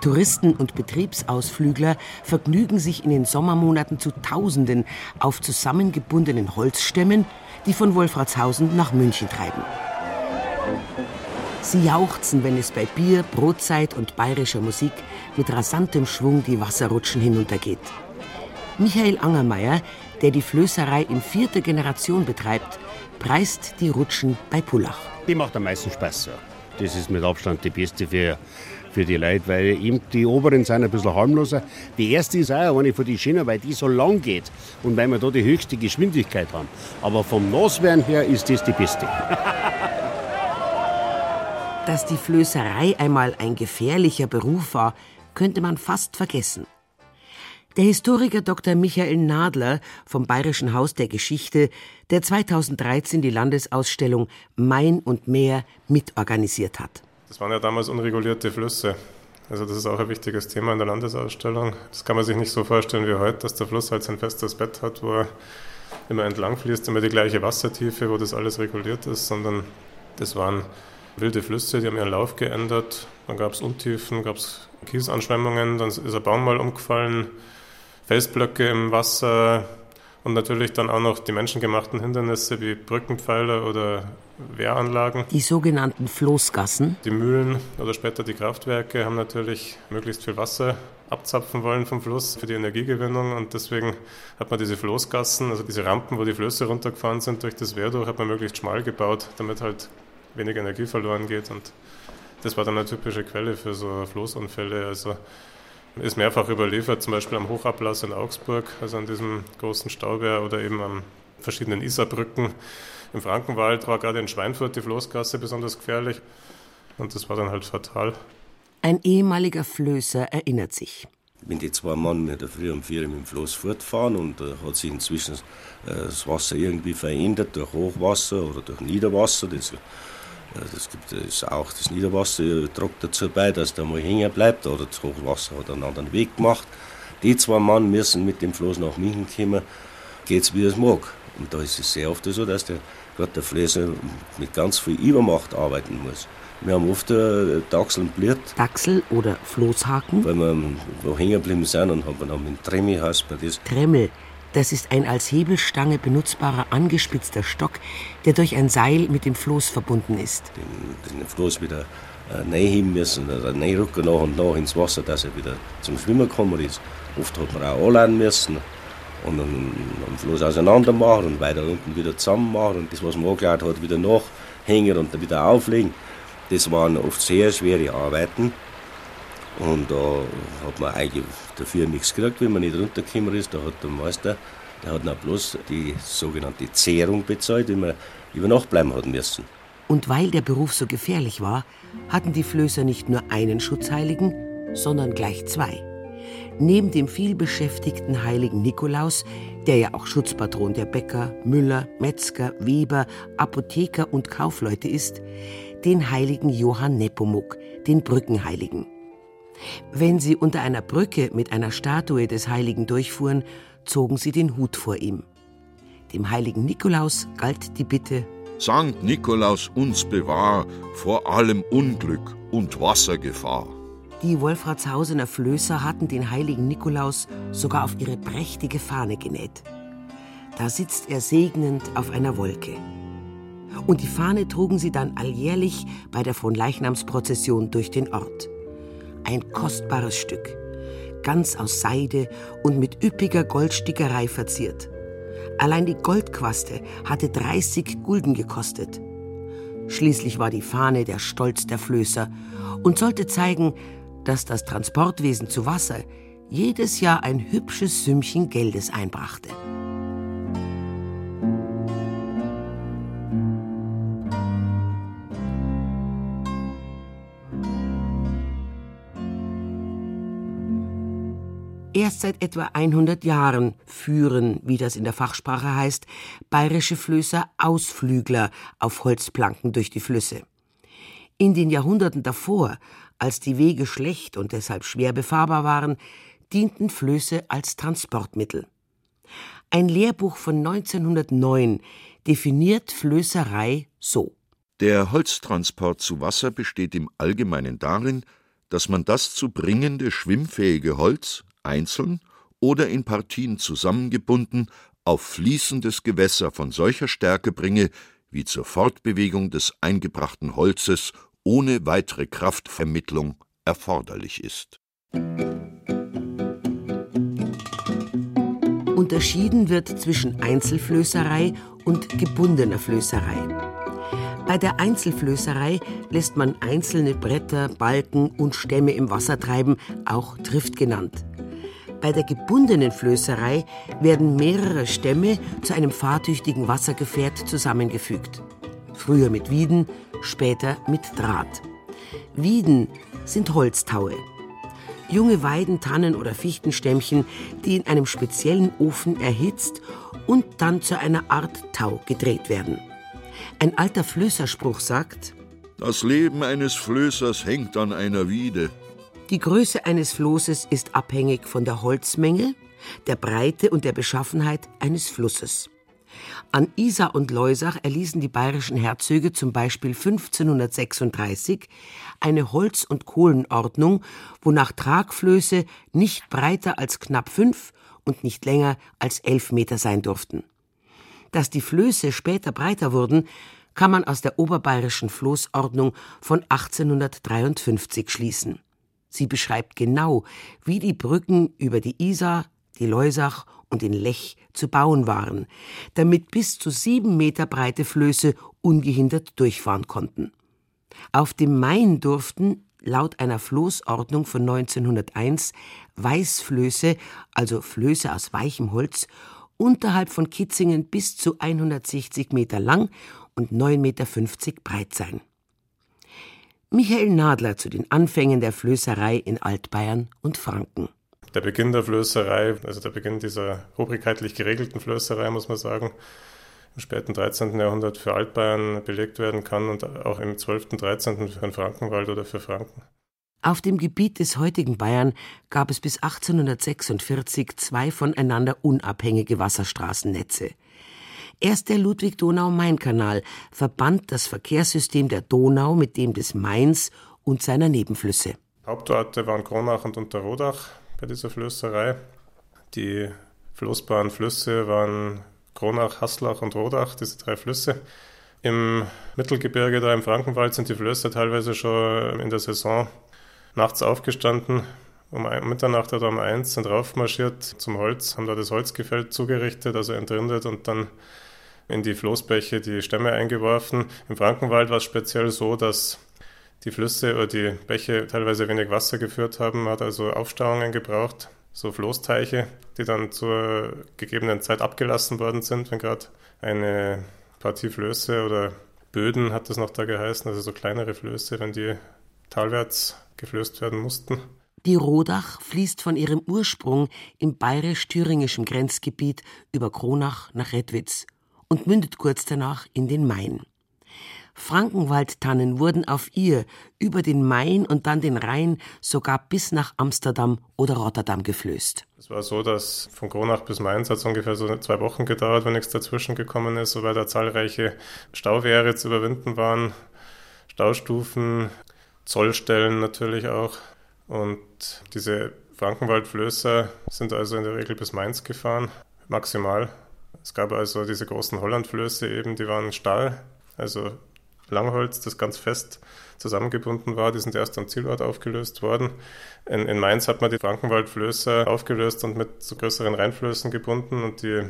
Touristen und Betriebsausflügler vergnügen sich in den Sommermonaten zu Tausenden auf zusammengebundenen Holzstämmen, die von Wolfratshausen nach München treiben. Sie jauchzen, wenn es bei Bier, Brotzeit und bayerischer Musik mit rasantem Schwung die Wasserrutschen hinuntergeht. Michael Angermeier, der die Flößerei in vierter Generation betreibt, preist die Rutschen bei Pullach. Die macht am meisten Spaß. Ja. Das ist mit Abstand die beste für, für die Leute, weil eben die oberen sind ein bisschen harmloser. Die erste ist auch eine von den Schienen, weil die so lang geht und weil wir da die höchste Geschwindigkeit haben. Aber vom Nasswerden her ist das die beste. Dass die Flößerei einmal ein gefährlicher Beruf war, könnte man fast vergessen. Der Historiker Dr. Michael Nadler vom Bayerischen Haus der Geschichte, der 2013 die Landesausstellung Main und Meer mitorganisiert hat. Das waren ja damals unregulierte Flüsse. Also das ist auch ein wichtiges Thema in der Landesausstellung. Das kann man sich nicht so vorstellen wie heute, dass der Fluss halt sein festes Bett hat, wo er immer entlang fließt, immer die gleiche Wassertiefe, wo das alles reguliert ist, sondern das waren wilde Flüsse, die haben ihren Lauf geändert. Dann gab es Untiefen, gab es Kiesanschwemmungen, dann ist ein Baum mal umgefallen, Felsblöcke im Wasser und natürlich dann auch noch die menschengemachten Hindernisse wie Brückenpfeiler oder Wehranlagen. Die sogenannten Floßgassen. Die Mühlen oder später die Kraftwerke haben natürlich möglichst viel Wasser abzapfen wollen vom Fluss für die Energiegewinnung und deswegen hat man diese Floßgassen, also diese Rampen, wo die Flüsse runtergefahren sind durch das Wehr durch, hat man möglichst schmal gebaut, damit halt weniger Energie verloren geht und das war dann eine typische Quelle für so Floßunfälle. Also ist mehrfach überliefert, zum Beispiel am Hochablass in Augsburg, also an diesem großen Stauwehr oder eben an verschiedenen Isarbrücken. Im Frankenwald war gerade in Schweinfurt die Floßgasse besonders gefährlich und das war dann halt fatal. Ein ehemaliger Flößer erinnert sich. Wenn die zwei Mann mit der Früh um vier mit dem Floß fortfahren und da hat sich inzwischen äh, das Wasser irgendwie verändert durch Hochwasser oder durch Niederwasser, das das gibt es auch das Niederwasser tragt dazu bei, dass der mal hängen bleibt oder das Hochwasser hat einen anderen Weg gemacht. Die zwei Mann müssen mit dem Floß nach München kommen, geht's wie es mag. Und da ist es sehr oft so, dass der, gerade der Flößer mit ganz viel Übermacht arbeiten muss. Wir haben oft äh, Dachsel und Bliert. Dachsel oder Floßhaken? Weil wir wo hängen geblieben sind und haben mit Tremmi heißt man das. Tremmel, das ist ein als Hebelstange benutzbarer angespitzter Stock, der durch ein Seil mit dem Floß verbunden ist. Den, den Floß wieder äh, reinheben müssen, oder reinrücken nach und nach ins Wasser, dass er wieder zum Schwimmen gekommen ist. Oft hat man auch anladen müssen und dann am Floß auseinander machen und weiter unten wieder zusammen machen und das, was man angeladen hat, wieder nachhängen und dann wieder auflegen. Das waren oft sehr schwere Arbeiten. Und da hat man eigentlich dafür nichts gekriegt, wenn man nicht runtergekommen ist. Da hat der Meister, der hat noch bloß die sogenannte Zehrung bezahlt, die man über Nacht bleiben hat müssen. Und weil der Beruf so gefährlich war, hatten die Flößer nicht nur einen Schutzheiligen, sondern gleich zwei. Neben dem vielbeschäftigten heiligen Nikolaus, der ja auch Schutzpatron der Bäcker, Müller, Metzger, Weber, Apotheker und Kaufleute ist, den heiligen Johann Nepomuk, den Brückenheiligen. Wenn sie unter einer Brücke mit einer Statue des Heiligen durchfuhren, zogen sie den Hut vor ihm. Dem heiligen Nikolaus galt die Bitte: Sankt Nikolaus uns bewahr vor allem Unglück und Wassergefahr. Die Wolfratshausener Flößer hatten den heiligen Nikolaus sogar auf ihre prächtige Fahne genäht. Da sitzt er segnend auf einer Wolke. Und die Fahne trugen sie dann alljährlich bei der Fronleichnamsprozession durch den Ort ein kostbares Stück, ganz aus Seide und mit üppiger Goldstickerei verziert. Allein die Goldquaste hatte 30 Gulden gekostet. Schließlich war die Fahne der Stolz der Flößer und sollte zeigen, dass das Transportwesen zu Wasser jedes Jahr ein hübsches Sümmchen Geldes einbrachte. Erst seit etwa 100 Jahren führen, wie das in der Fachsprache heißt, bayerische Flößer Ausflügler auf Holzplanken durch die Flüsse. In den Jahrhunderten davor, als die Wege schlecht und deshalb schwer befahrbar waren, dienten Flöße als Transportmittel. Ein Lehrbuch von 1909 definiert Flößerei so. Der Holztransport zu Wasser besteht im Allgemeinen darin, dass man das zu bringende schwimmfähige Holz einzeln oder in Partien zusammengebunden auf fließendes Gewässer von solcher Stärke bringe, wie zur Fortbewegung des eingebrachten Holzes ohne weitere Kraftvermittlung erforderlich ist. Unterschieden wird zwischen Einzelflößerei und gebundener Flößerei. Bei der Einzelflößerei lässt man einzelne Bretter, Balken und Stämme im Wasser treiben, auch Trift genannt. Bei der gebundenen Flößerei werden mehrere Stämme zu einem fahrtüchtigen Wassergefährt zusammengefügt. Früher mit Wieden, später mit Draht. Wieden sind Holztaue. Junge Weiden, Tannen oder Fichtenstämmchen, die in einem speziellen Ofen erhitzt und dann zu einer Art Tau gedreht werden. Ein alter Flößerspruch sagt: Das Leben eines Flößers hängt an einer Wiede. Die Größe eines Flosses ist abhängig von der Holzmenge, der Breite und der Beschaffenheit eines Flusses. An Isar und Leusach erließen die bayerischen Herzöge zum Beispiel 1536 eine Holz- und Kohlenordnung, wonach Tragflöße nicht breiter als knapp fünf und nicht länger als elf Meter sein durften. Dass die Flöße später breiter wurden, kann man aus der oberbayerischen Floßordnung von 1853 schließen. Sie beschreibt genau, wie die Brücken über die Isar, die Leusach und den Lech zu bauen waren, damit bis zu sieben Meter breite Flöße ungehindert durchfahren konnten. Auf dem Main durften, laut einer Floßordnung von 1901, Weißflöße, also Flöße aus weichem Holz, unterhalb von Kitzingen bis zu 160 Meter lang und 9,50 Meter breit sein. Michael Nadler zu den Anfängen der Flößerei in Altbayern und Franken. Der Beginn der Flößerei, also der Beginn dieser obrigkeitlich geregelten Flößerei, muss man sagen, im späten 13. Jahrhundert für Altbayern belegt werden kann und auch im 12. und 13. für den Frankenwald oder für Franken. Auf dem Gebiet des heutigen Bayern gab es bis 1846 zwei voneinander unabhängige Wasserstraßennetze. Erst der Ludwig-Donau-Main-Kanal verband das Verkehrssystem der Donau mit dem des Mains und seiner Nebenflüsse. Hauptorte waren Kronach und Unterrodach bei dieser Flößerei. Die floßbaren Flüsse waren Kronach, Haslach und Rodach, diese drei Flüsse. Im Mittelgebirge, da im Frankenwald, sind die Flöße teilweise schon in der Saison nachts aufgestanden, um Mitternacht oder um eins, sind raufmarschiert zum Holz, haben da das Holzgefäll zugerichtet, also entrindet und dann in die Floßbäche die Stämme eingeworfen. Im Frankenwald war es speziell so, dass die Flüsse oder die Bäche teilweise wenig Wasser geführt haben, hat also Aufstauungen gebraucht, so Floßteiche, die dann zur gegebenen Zeit abgelassen worden sind, wenn gerade eine Partie Flöße oder Böden hat das noch da geheißen, also so kleinere Flöße, wenn die talwärts geflößt werden mussten. Die Rodach fließt von ihrem Ursprung im bayerisch-thüringischen Grenzgebiet über Kronach nach Redwitz und mündet kurz danach in den Main. Frankenwaldtannen wurden auf ihr über den Main und dann den Rhein sogar bis nach Amsterdam oder Rotterdam geflößt. Es war so, dass von Kronach bis Mainz hat es ungefähr so zwei Wochen gedauert, wenn nichts dazwischen gekommen ist, weil da zahlreiche Stauwehre zu überwinden waren, Staustufen, Zollstellen natürlich auch. Und diese Frankenwaldflößer sind also in der Regel bis Mainz gefahren, maximal. Es gab also diese großen Hollandflöße eben, die waren Stahl, also Langholz, das ganz fest zusammengebunden war. Die sind erst am Zielort aufgelöst worden. In, in Mainz hat man die Frankenwaldflößer aufgelöst und mit zu größeren Rheinflößen gebunden und die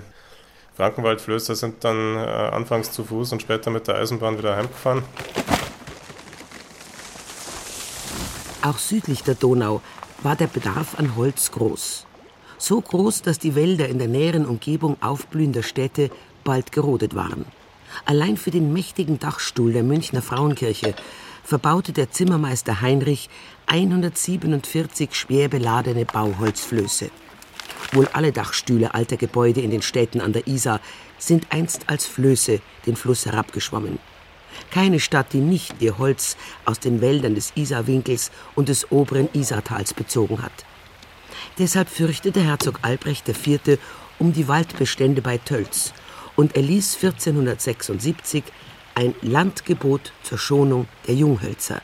Frankenwaldflößer sind dann äh, anfangs zu Fuß und später mit der Eisenbahn wieder heimgefahren. Auch südlich der Donau war der Bedarf an Holz groß. So groß, dass die Wälder in der näheren Umgebung aufblühender Städte bald gerodet waren. Allein für den mächtigen Dachstuhl der Münchner Frauenkirche verbaute der Zimmermeister Heinrich 147 schwer beladene Bauholzflöße. Wohl alle Dachstühle alter Gebäude in den Städten an der Isar sind einst als Flöße den Fluss herabgeschwommen. Keine Stadt, die nicht ihr Holz aus den Wäldern des Isarwinkels und des oberen Isartals bezogen hat. Deshalb fürchtete Herzog Albrecht IV. um die Waldbestände bei Tölz und erließ 1476 ein Landgebot zur Schonung der Junghölzer.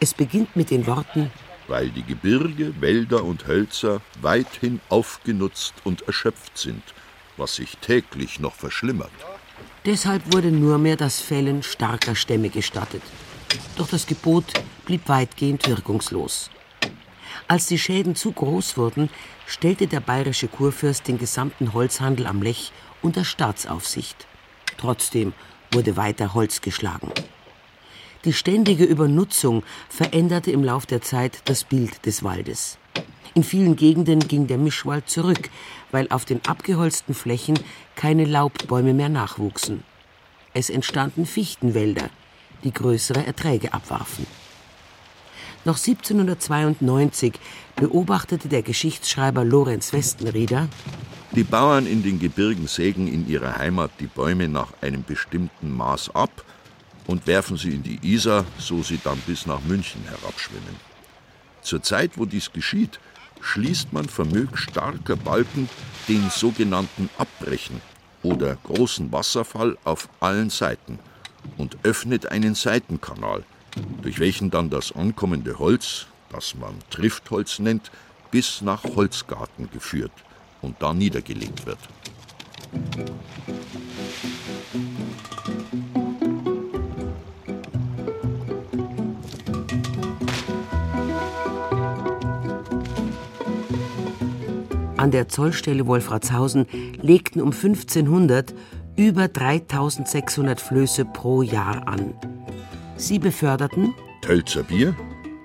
Es beginnt mit den Worten weil die Gebirge, Wälder und Hölzer weithin aufgenutzt und erschöpft sind, was sich täglich noch verschlimmert. Deshalb wurde nur mehr das Fällen starker Stämme gestattet. Doch das Gebot blieb weitgehend wirkungslos. Als die Schäden zu groß wurden, stellte der bayerische Kurfürst den gesamten Holzhandel am Lech unter Staatsaufsicht. Trotzdem wurde weiter Holz geschlagen. Die ständige Übernutzung veränderte im Lauf der Zeit das Bild des Waldes. In vielen Gegenden ging der Mischwald zurück, weil auf den abgeholzten Flächen keine Laubbäume mehr nachwuchsen. Es entstanden Fichtenwälder, die größere Erträge abwarfen. Noch 1792 beobachtete der Geschichtsschreiber Lorenz Westenrieder, die Bauern in den Gebirgen sägen in ihrer Heimat die Bäume nach einem bestimmten Maß ab und werfen sie in die Isar, so sie dann bis nach München herabschwimmen. Zur Zeit, wo dies geschieht, schließt man vermög starker Balken den sogenannten Abbrechen oder großen Wasserfall auf allen Seiten und öffnet einen Seitenkanal, durch welchen dann das ankommende Holz, das man Triftholz nennt, bis nach Holzgarten geführt und da niedergelegt wird. An der Zollstelle Wolfratshausen legten um 1500 über 3600 Flöße pro Jahr an. Sie beförderten Tölzer Bier,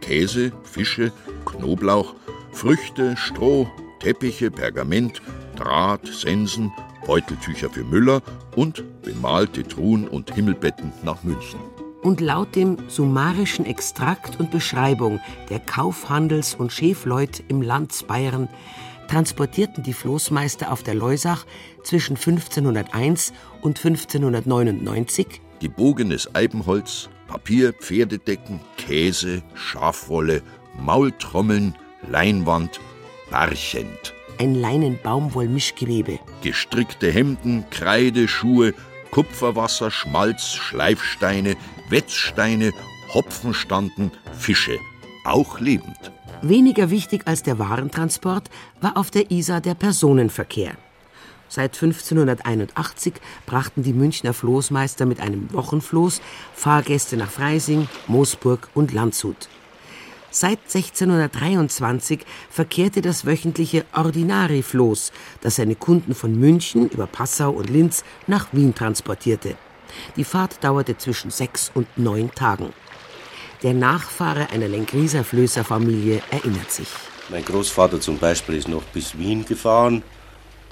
Käse, Fische, Knoblauch, Früchte, Stroh, Teppiche, Pergament, Draht, Sensen, Beuteltücher für Müller und bemalte Truhen und Himmelbetten nach München. Und laut dem summarischen Extrakt und Beschreibung der Kaufhandels- und Schäfleut im Land Bayern transportierten die Floßmeister auf der Leusach zwischen 1501 und 1599 gebogenes Eibenholz, Papier, Pferdedecken, Käse, Schafwolle, Maultrommeln, Leinwand, Barchent. Ein Leinen-Baumwoll-Mischgewebe. Gestrickte Hemden, Kreide, Schuhe, Kupferwasser, Schmalz, Schleifsteine, Wetzsteine, Hopfenstanden, Fische. Auch lebend. Weniger wichtig als der Warentransport war auf der Isar der Personenverkehr. Seit 1581 brachten die Münchner Floßmeister mit einem Wochenfloß Fahrgäste nach Freising, Moosburg und Landshut. Seit 1623 verkehrte das wöchentliche Ordinari-Floß, das seine Kunden von München über Passau und Linz nach Wien transportierte. Die Fahrt dauerte zwischen sechs und neun Tagen. Der Nachfahre einer Lengrieser Flößerfamilie erinnert sich. Mein Großvater zum Beispiel ist noch bis Wien gefahren.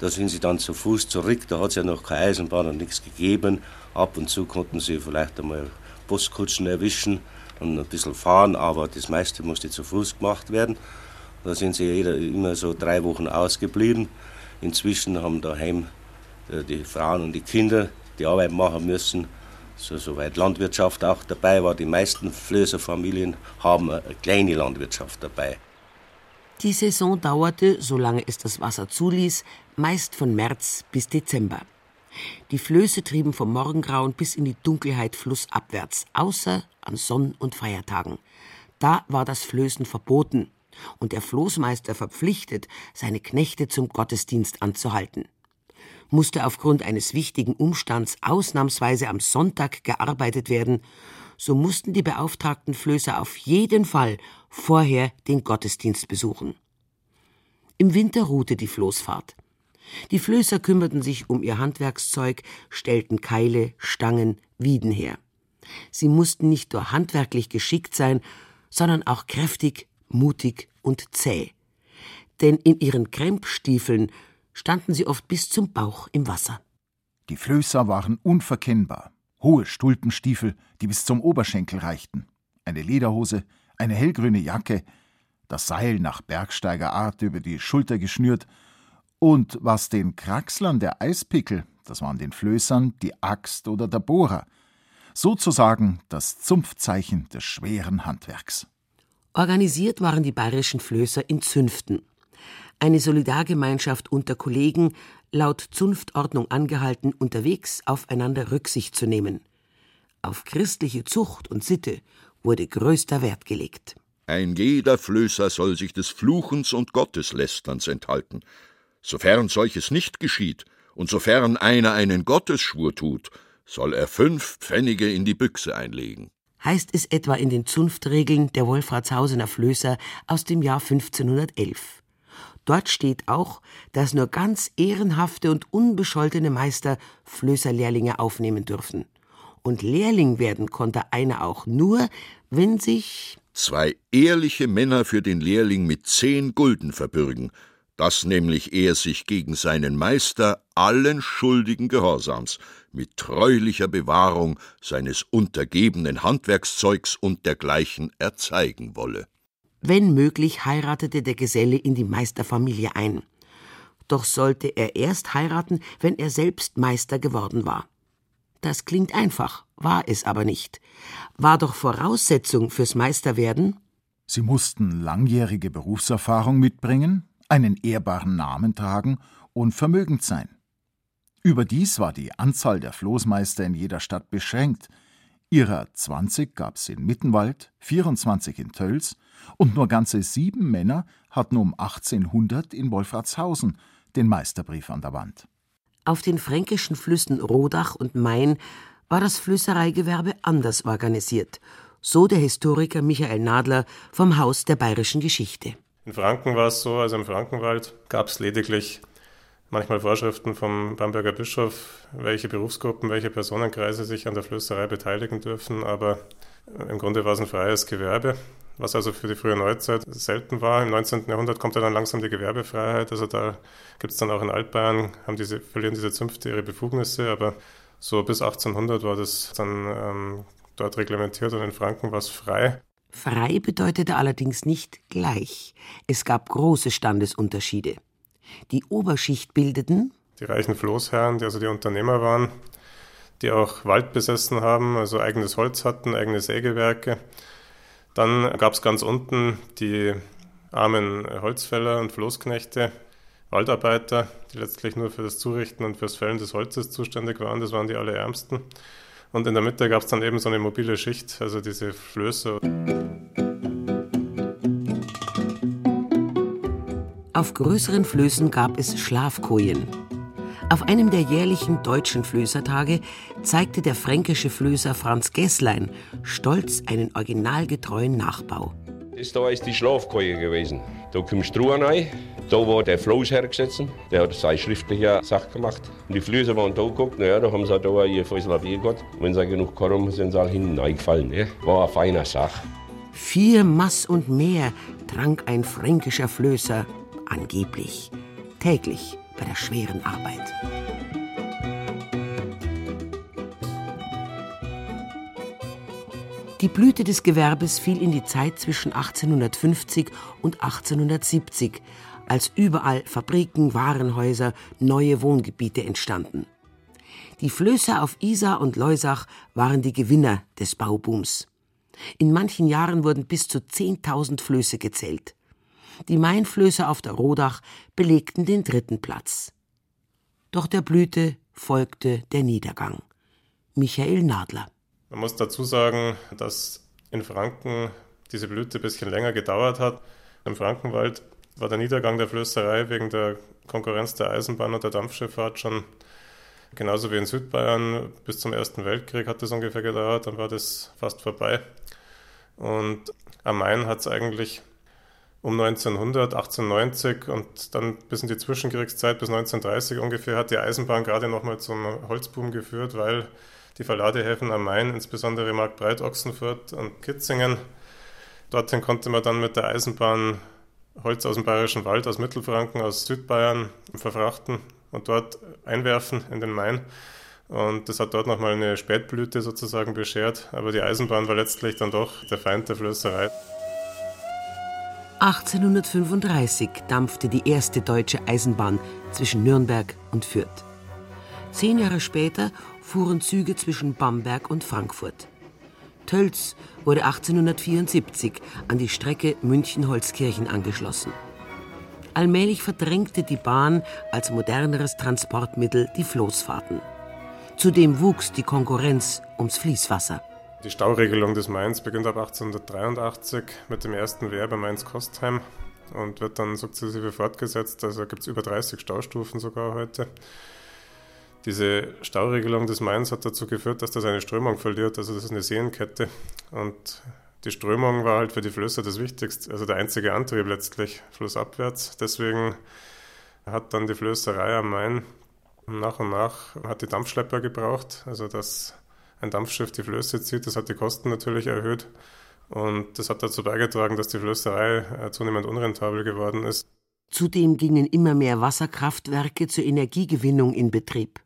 Da sind sie dann zu Fuß zurück. Da hat es ja noch keine Eisenbahn und nichts gegeben. Ab und zu konnten sie vielleicht einmal Buskutschen erwischen und ein bisschen fahren, aber das meiste musste zu Fuß gemacht werden. Da sind sie jeder, immer so drei Wochen ausgeblieben. Inzwischen haben daheim äh, die Frauen und die Kinder die Arbeit machen müssen so, soweit Landwirtschaft auch dabei war. Die meisten Flößerfamilien haben eine kleine Landwirtschaft dabei. Die Saison dauerte, solange es das Wasser zuließ, meist von März bis Dezember. Die Flöße trieben vom Morgengrauen bis in die Dunkelheit flussabwärts, außer an Sonn- und Feiertagen. Da war das Flößen verboten und der Floßmeister verpflichtet, seine Knechte zum Gottesdienst anzuhalten musste aufgrund eines wichtigen Umstands ausnahmsweise am Sonntag gearbeitet werden, so mussten die beauftragten Flößer auf jeden Fall vorher den Gottesdienst besuchen. Im Winter ruhte die Floßfahrt. Die Flößer kümmerten sich um ihr Handwerkszeug, stellten Keile, Stangen, Wieden her. Sie mussten nicht nur handwerklich geschickt sein, sondern auch kräftig, mutig und zäh. Denn in ihren Krempstiefeln standen sie oft bis zum Bauch im Wasser. Die Flößer waren unverkennbar. Hohe Stulpenstiefel, die bis zum Oberschenkel reichten, eine Lederhose, eine hellgrüne Jacke, das Seil nach Bergsteigerart über die Schulter geschnürt Und was den Kraxlern der Eispickel, das waren den Flößern, die Axt oder der Bohrer, sozusagen das Zunftzeichen des schweren Handwerks. Organisiert waren die bayerischen Flößer in Zünften. Eine Solidargemeinschaft unter Kollegen, laut Zunftordnung angehalten, unterwegs aufeinander Rücksicht zu nehmen. Auf christliche Zucht und Sitte wurde größter Wert gelegt. Ein jeder Flößer soll sich des Fluchens und Gotteslästerns enthalten. Sofern solches nicht geschieht, und sofern einer einen Gottesschwur tut, soll er fünf Pfennige in die Büchse einlegen. Heißt es etwa in den Zunftregeln der Wolfratshausener Flößer aus dem Jahr 1511. Dort steht auch, dass nur ganz ehrenhafte und unbescholtene Meister Flößerlehrlinge aufnehmen dürfen. Und Lehrling werden konnte einer auch nur, wenn sich zwei ehrliche Männer für den Lehrling mit zehn Gulden verbürgen, dass nämlich er sich gegen seinen Meister allen schuldigen Gehorsams mit treulicher Bewahrung seines untergebenen Handwerkszeugs und dergleichen erzeigen wolle. Wenn möglich, heiratete der Geselle in die Meisterfamilie ein. Doch sollte er erst heiraten, wenn er selbst Meister geworden war. Das klingt einfach, war es aber nicht. War doch Voraussetzung fürs Meisterwerden? Sie mussten langjährige Berufserfahrung mitbringen, einen ehrbaren Namen tragen und vermögend sein. Überdies war die Anzahl der Floßmeister in jeder Stadt beschränkt. Ihrer 20 gab es in Mittenwald, 24 in Tölz und nur ganze sieben Männer hatten um 1800 in Wolfratshausen den Meisterbrief an der Wand. Auf den fränkischen Flüssen Rodach und Main war das Flößereigewerbe anders organisiert, so der Historiker Michael Nadler vom Haus der bayerischen Geschichte. In Franken war es so, also im Frankenwald gab es lediglich manchmal Vorschriften vom Bamberger Bischof, welche Berufsgruppen, welche Personenkreise sich an der Flößerei beteiligen dürfen, aber im Grunde war es ein freies Gewerbe, was also für die frühe Neuzeit selten war. Im 19. Jahrhundert kommt dann langsam die Gewerbefreiheit, also da gibt es dann auch in Altbayern, haben diese, verlieren diese Zünfte ihre Befugnisse, aber so bis 1800 war das dann ähm, dort reglementiert und in Franken war es frei. Frei bedeutete allerdings nicht gleich. Es gab große Standesunterschiede. Die Oberschicht bildeten die reichen Floßherren, die also die Unternehmer waren, die auch Wald besessen haben, also eigenes Holz hatten, eigene Sägewerke. Dann gab es ganz unten die armen Holzfäller und Floßknechte, Waldarbeiter, die letztlich nur für das Zurichten und fürs Fällen des Holzes zuständig waren. Das waren die allerärmsten. Und in der Mitte gab es dann eben so eine mobile Schicht, also diese Flöße. Auf größeren Flößen gab es Schlafkojen. Auf einem der jährlichen deutschen Flößertage zeigte der fränkische Flößer Franz Gesslein stolz einen originalgetreuen Nachbau. Das da ist die Schlafkoje gewesen. Da kommst du rein, da war der Floß hergesetzt, der hat seine schriftliche Sache gemacht. Und die Flößer waren da geguckt, naja, da haben sie da ihr Fäusel gehabt. Wenn sie genug haben, sind sie auch hinten reingefallen. Ne? War eine feine Sache. Vier Mass und mehr trank ein fränkischer Flößer angeblich, täglich bei der schweren Arbeit. Die Blüte des Gewerbes fiel in die Zeit zwischen 1850 und 1870, als überall Fabriken, Warenhäuser, neue Wohngebiete entstanden. Die Flößer auf Isar und Leusach waren die Gewinner des Baubooms. In manchen Jahren wurden bis zu 10.000 Flöße gezählt. Die Mainflöße auf der Rodach belegten den dritten Platz. Doch der Blüte folgte der Niedergang. Michael Nadler. Man muss dazu sagen, dass in Franken diese Blüte ein bisschen länger gedauert hat. Im Frankenwald war der Niedergang der Flößerei wegen der Konkurrenz der Eisenbahn und der Dampfschifffahrt schon genauso wie in Südbayern. Bis zum Ersten Weltkrieg hat das ungefähr gedauert, dann war das fast vorbei. Und am Main hat es eigentlich um 1900, 1890 und dann bis in die Zwischenkriegszeit, bis 1930 ungefähr, hat die Eisenbahn gerade nochmal zum Holzboom geführt, weil die Verladehäfen am Main, insbesondere Marktbreit, Ochsenfurt und Kitzingen, dorthin konnte man dann mit der Eisenbahn Holz aus dem Bayerischen Wald, aus Mittelfranken, aus Südbayern verfrachten und dort einwerfen in den Main. Und das hat dort nochmal eine Spätblüte sozusagen beschert. Aber die Eisenbahn war letztlich dann doch der Feind der Flößerei. 1835 dampfte die erste deutsche Eisenbahn zwischen Nürnberg und Fürth. Zehn Jahre später fuhren Züge zwischen Bamberg und Frankfurt. Tölz wurde 1874 an die Strecke München-Holzkirchen angeschlossen. Allmählich verdrängte die Bahn als moderneres Transportmittel die Floßfahrten. Zudem wuchs die Konkurrenz ums Fließwasser. Die Stauregelung des Mains beginnt ab 1883 mit dem ersten Wehr bei Mainz-Kostheim und wird dann sukzessive fortgesetzt. Also gibt es über 30 Staustufen sogar heute. Diese Stauregelung des Mains hat dazu geführt, dass das eine Strömung verliert. Also das ist eine Seenkette. Und die Strömung war halt für die Flüsse das Wichtigste, also der einzige Antrieb letztlich, flussabwärts. Deswegen hat dann die Flößerei am Main nach und nach hat die Dampfschlepper gebraucht, also dass ein Dampfschiff die Flöße zieht. Das hat die Kosten natürlich erhöht. Und das hat dazu beigetragen, dass die Flößerei äh, zunehmend unrentabel geworden ist. Zudem gingen immer mehr Wasserkraftwerke zur Energiegewinnung in Betrieb.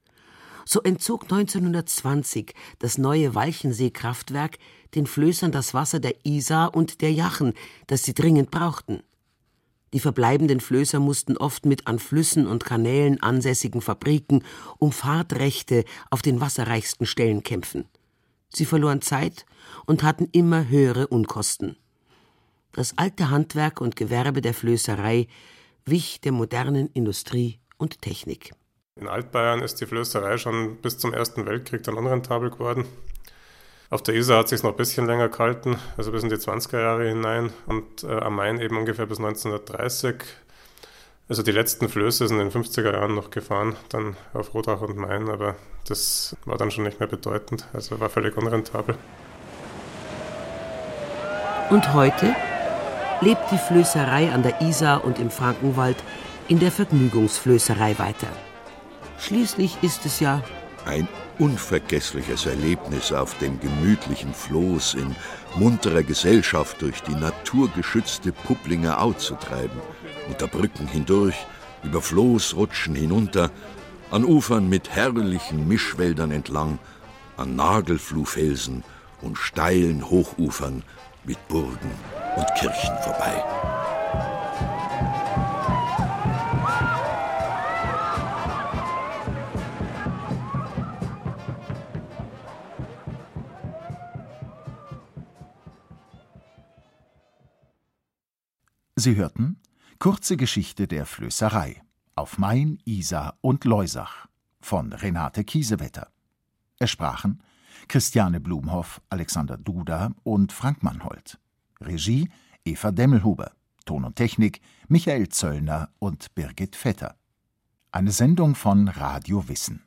So entzog 1920 das neue Walchensee-Kraftwerk den Flößern das Wasser der Isar und der Jachen, das sie dringend brauchten. Die verbleibenden Flößer mussten oft mit an Flüssen und Kanälen ansässigen Fabriken um Fahrtrechte auf den wasserreichsten Stellen kämpfen. Sie verloren Zeit und hatten immer höhere Unkosten. Das alte Handwerk und Gewerbe der Flößerei wich der modernen Industrie und Technik. In Altbayern ist die Flößerei schon bis zum Ersten Weltkrieg dann unrentabel geworden. Auf der Isar hat es sich noch ein bisschen länger gehalten, also bis in die 20er Jahre hinein und äh, am Main eben ungefähr bis 1930. Also die letzten Flöße sind in den 50er Jahren noch gefahren, dann auf Rodach und Main, aber das war dann schon nicht mehr bedeutend, also war völlig unrentabel. Und heute lebt die Flößerei an der Isar und im Frankenwald in der Vergnügungsflößerei weiter. Schließlich ist es ja ein unvergessliches Erlebnis auf dem gemütlichen Floß in munterer Gesellschaft durch die naturgeschützte Pupplinger Au zu treiben, unter Brücken hindurch, über Floßrutschen hinunter, an Ufern mit herrlichen Mischwäldern entlang, an Nagelfluhfelsen und steilen Hochufern mit Burgen und Kirchen vorbei. Sie hörten Kurze Geschichte der Flößerei auf Main, Isar und Leusach von Renate Kiesewetter. Es sprachen Christiane Blumhoff, Alexander Duda und Frank Mannhold. Regie Eva Demmelhuber. Ton und Technik Michael Zöllner und Birgit Vetter. Eine Sendung von Radio Wissen.